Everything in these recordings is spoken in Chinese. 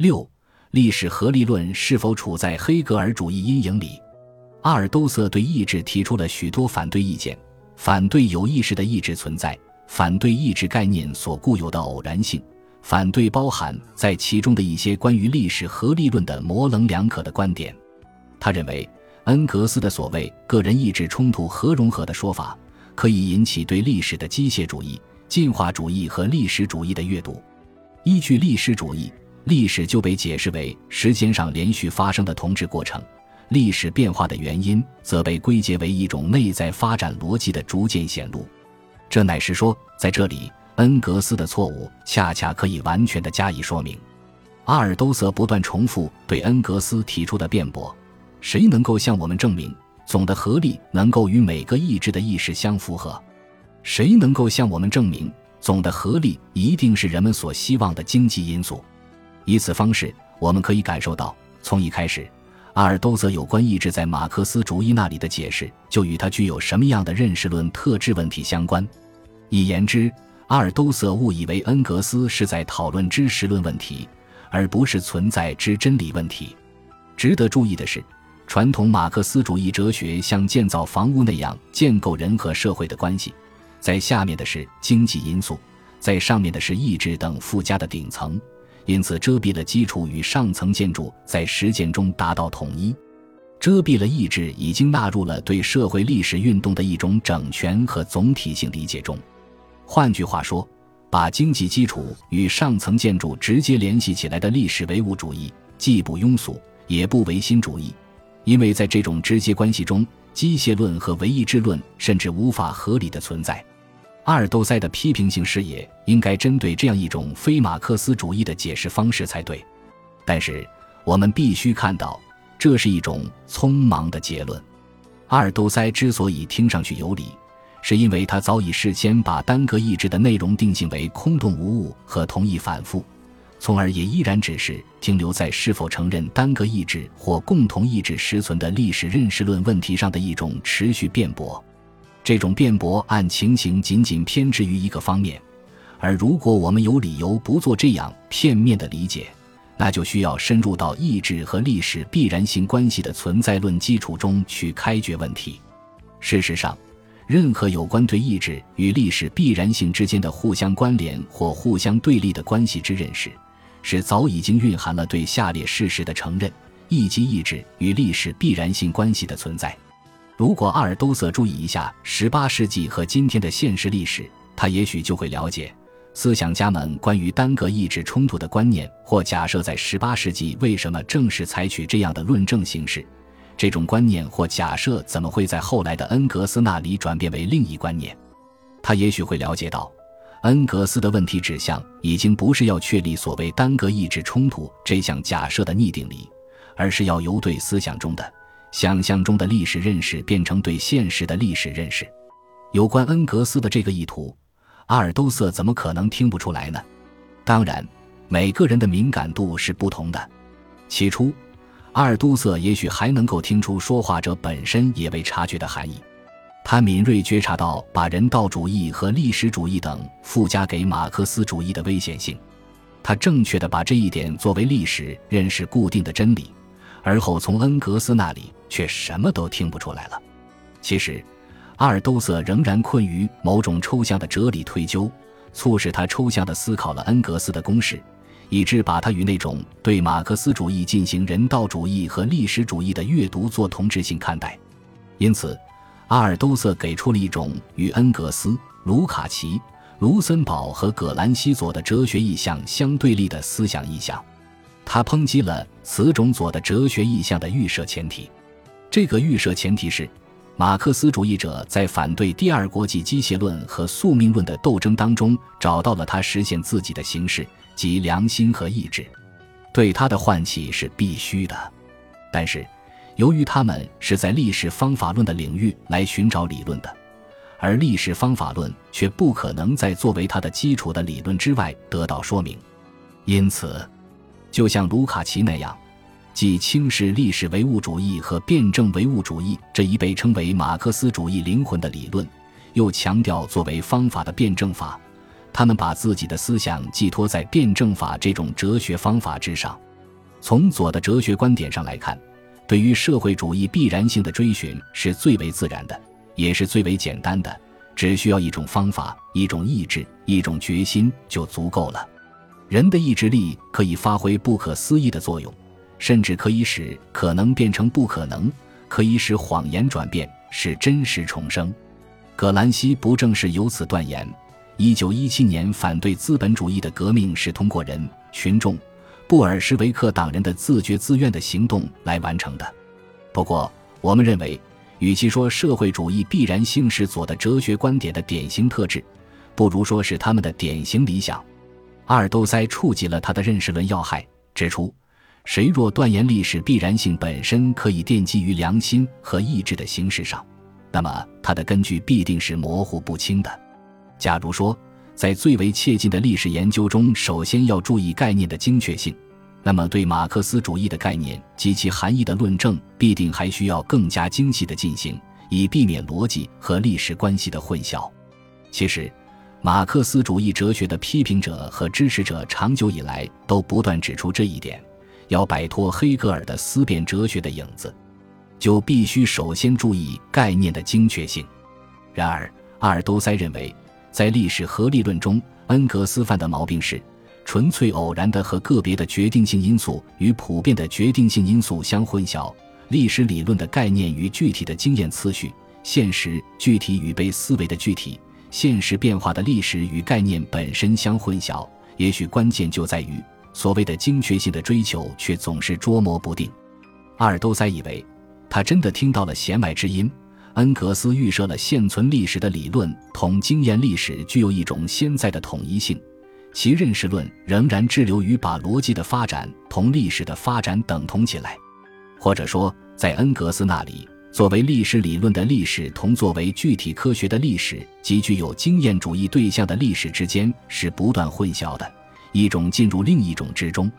六、历史合理论是否处在黑格尔主义阴影里？阿尔都塞对意志提出了许多反对意见，反对有意识的意志存在，反对意志概念所固有的偶然性，反对包含在其中的一些关于历史合理论的模棱两可的观点。他认为，恩格斯的所谓“个人意志冲突和融合”的说法，可以引起对历史的机械主义、进化主义和历史主义的阅读。依据历史主义，历史就被解释为时间上连续发生的同质过程，历史变化的原因则被归结为一种内在发展逻辑的逐渐显露。这乃是说，在这里，恩格斯的错误恰恰可以完全的加以说明。阿尔都塞不断重复对恩格斯提出的辩驳：谁能够向我们证明总的合力能够与每个意志的意识相符合？谁能够向我们证明？总的合力一定是人们所希望的经济因素。以此方式，我们可以感受到，从一开始，阿尔都塞有关意志在马克思主义那里的解释，就与他具有什么样的认识论特质问题相关。一言之，阿尔都塞误以为恩格斯是在讨论知识论问题，而不是存在之真理问题。值得注意的是，传统马克思主义哲学像建造房屋那样建构人和社会的关系。在下面的是经济因素，在上面的是意志等附加的顶层，因此遮蔽了基础与上层建筑在实践中达到统一，遮蔽了意志已经纳入了对社会历史运动的一种整全和总体性理解中。换句话说，把经济基础与上层建筑直接联系起来的历史唯物主义，既不庸俗也不唯心主义，因为在这种直接关系中，机械论和唯意志论甚至无法合理的存在。阿尔都塞的批评性视野应该针对这样一种非马克思主义的解释方式才对，但是我们必须看到，这是一种匆忙的结论。阿尔都塞之所以听上去有理，是因为他早已事先把单个意志的内容定性为空洞无物和同一反复，从而也依然只是停留在是否承认单个意志或共同意志实存的历史认识论问题上的一种持续辩驳。这种辩驳按情形仅仅偏执于一个方面，而如果我们有理由不做这样片面的理解，那就需要深入到意志和历史必然性关系的存在论基础中去开掘问题。事实上，任何有关对意志与历史必然性之间的互相关联或互相对立的关系之认识，是早已经蕴含了对下列事实的承认：一即意志与历史必然性关系的存在。如果阿尔都塞注意一下十八世纪和今天的现实历史，他也许就会了解思想家们关于单个意志冲突的观念或假设在十八世纪为什么正是采取这样的论证形式。这种观念或假设怎么会在后来的恩格斯那里转变为另一观念？他也许会了解到，恩格斯的问题指向已经不是要确立所谓单个意志冲突这项假设的逆定理，而是要由对思想中的。想象中的历史认识变成对现实的历史认识。有关恩格斯的这个意图，阿尔都塞怎么可能听不出来呢？当然，每个人的敏感度是不同的。起初，阿尔都塞也许还能够听出说话者本身也未察觉的含义。他敏锐觉察到把人道主义和历史主义等附加给马克思主义的危险性。他正确的把这一点作为历史认识固定的真理。而后从恩格斯那里却什么都听不出来了。其实，阿尔都塞仍然困于某种抽象的哲理推究，促使他抽象地思考了恩格斯的公式，以致把他与那种对马克思主义进行人道主义和历史主义的阅读做同质性看待。因此，阿尔都塞给出了一种与恩格斯、卢卡奇、卢森堡和葛兰西佐的哲学意向相对立的思想意向。他抨击了此种左的哲学意向的预设前提，这个预设前提是，马克思主义者在反对第二国际机械论和宿命论的斗争当中找到了他实现自己的形式，即良心和意志，对他的唤起是必须的。但是，由于他们是在历史方法论的领域来寻找理论的，而历史方法论却不可能在作为它的基础的理论之外得到说明，因此。就像卢卡奇那样，既轻视历史唯物主义和辩证唯物主义这一被称为马克思主义灵魂的理论，又强调作为方法的辩证法，他们把自己的思想寄托在辩证法这种哲学方法之上。从左的哲学观点上来看，对于社会主义必然性的追寻是最为自然的，也是最为简单的，只需要一种方法、一种意志、一种决心就足够了。人的意志力可以发挥不可思议的作用，甚至可以使可能变成不可能，可以使谎言转变，使真实重生。葛兰西不正是由此断言：一九一七年反对资本主义的革命是通过人群众。布尔什维克党人的自觉自愿的行动来完成的。不过，我们认为，与其说社会主义必然性是左的哲学观点的典型特质，不如说是他们的典型理想。阿尔都塞触及了他的认识论要害，指出：谁若断言历史必然性本身可以奠基于良心和意志的形式上，那么它的根据必定是模糊不清的。假如说，在最为切近的历史研究中，首先要注意概念的精确性。那么，对马克思主义的概念及其含义的论证，必定还需要更加精细的进行，以避免逻辑和历史关系的混淆。其实，马克思主义哲学的批评者和支持者长久以来都不断指出这一点：要摆脱黑格尔的思辨哲学的影子，就必须首先注意概念的精确性。然而，阿尔都塞认为。在历史合力论中，恩格斯犯的毛病是，纯粹偶然的和个别的决定性因素与普遍的决定性因素相混淆；历史理论的概念与具体的经验次序、现实具体与被思维的具体、现实变化的历史与概念本身相混淆。也许关键就在于，所谓的精确性的追求却总是捉摸不定。阿尔都塞以为，他真的听到了弦外之音。恩格斯预设了现存历史的理论同经验历史具有一种先在的统一性，其认识论仍然滞留于把逻辑的发展同历史的发展等同起来，或者说，在恩格斯那里，作为历史理论的历史同作为具体科学的历史及具有经验主义对象的历史之间是不断混淆的，一种进入另一种之中。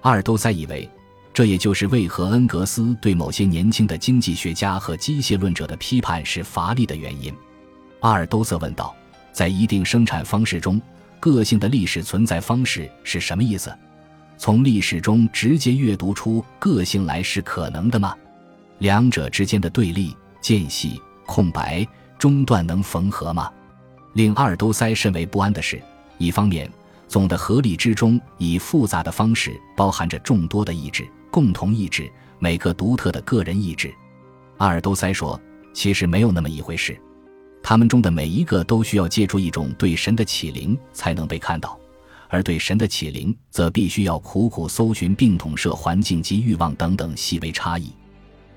阿尔都塞以为。这也就是为何恩格斯对某些年轻的经济学家和机械论者的批判是乏力的原因。阿尔都塞问道：“在一定生产方式中，个性的历史存在方式是什么意思？从历史中直接阅读出个性来是可能的吗？两者之间的对立、间隙、空白、中断能缝合吗？”令阿尔都塞甚为不安的是，一方面，总的合力之中以复杂的方式包含着众多的意志。共同意志，每个独特的个人意志。阿尔都塞说：“其实没有那么一回事，他们中的每一个都需要借助一种对神的启灵才能被看到，而对神的启灵则必须要苦苦搜寻并统摄环境及欲望等等细微差异。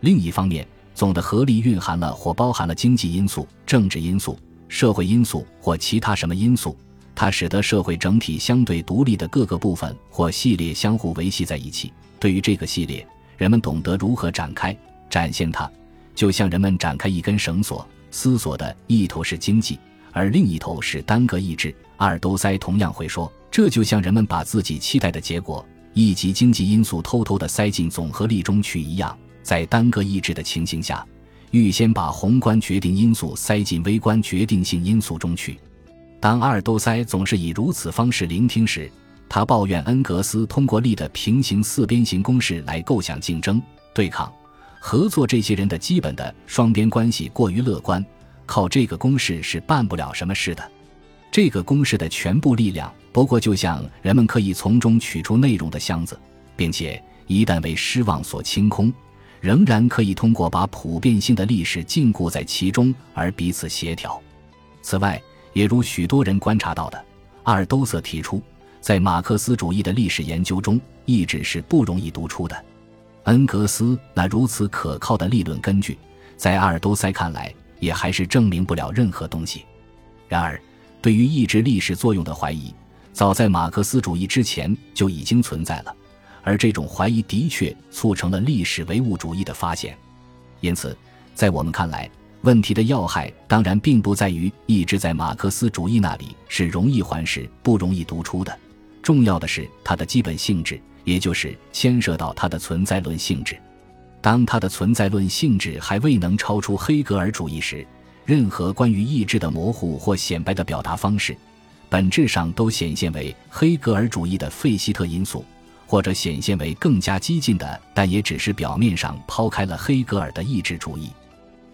另一方面，总的合力蕴含了或包含了经济因素、政治因素、社会因素或其他什么因素，它使得社会整体相对独立的各个部分或系列相互维系在一起。”对于这个系列，人们懂得如何展开、展现它，就像人们展开一根绳索，思索的一头是经济，而另一头是单个意志。阿尔都塞同样会说，这就像人们把自己期待的结果以及经济因素偷偷地塞进总合力中去一样，在单个意志的情形下，预先把宏观决定因素塞进微观决定性因素中去。当阿尔都塞总是以如此方式聆听时，他抱怨恩格斯通过力的平行四边形公式来构想竞争、对抗、合作这些人的基本的双边关系过于乐观，靠这个公式是办不了什么事的。这个公式的全部力量，不过就像人们可以从中取出内容的箱子，并且一旦为失望所清空，仍然可以通过把普遍性的历史禁锢在其中而彼此协调。此外，也如许多人观察到的，阿尔都塞提出。在马克思主义的历史研究中，意志是不容易读出的。恩格斯那如此可靠的理论根据，在阿尔都塞看来，也还是证明不了任何东西。然而，对于意志历史作用的怀疑，早在马克思主义之前就已经存在了，而这种怀疑的确促成了历史唯物主义的发现。因此，在我们看来，问题的要害当然并不在于意志在马克思主义那里是容易还是不容易读出的。重要的是它的基本性质，也就是牵涉到它的存在论性质。当它的存在论性质还未能超出黑格尔主义时，任何关于意志的模糊或显摆的表达方式，本质上都显现为黑格尔主义的费希特因素，或者显现为更加激进的，但也只是表面上抛开了黑格尔的意志主义。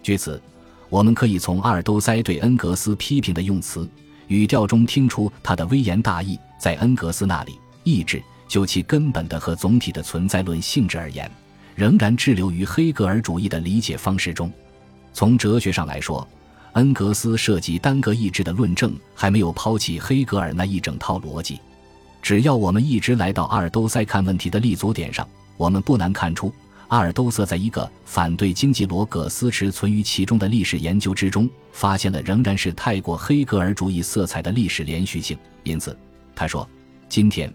据此，我们可以从阿尔都塞对恩格斯批评的用词语调中听出他的微言大义。在恩格斯那里，意志就其根本的和总体的存在论性质而言，仍然滞留于黑格尔主义的理解方式中。从哲学上来说，恩格斯涉及单个意志的论证还没有抛弃黑格尔那一整套逻辑。只要我们一直来到阿尔都塞看问题的立足点上，我们不难看出，阿尔都塞在一个反对经济罗格斯持存于其中的历史研究之中，发现了仍然是太过黑格尔主义色彩的历史连续性。因此，他说：“今天，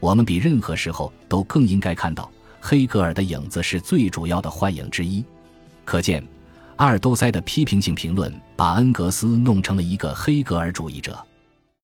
我们比任何时候都更应该看到，黑格尔的影子是最主要的幻影之一。”可见，阿尔都塞的批评性评论把恩格斯弄成了一个黑格尔主义者。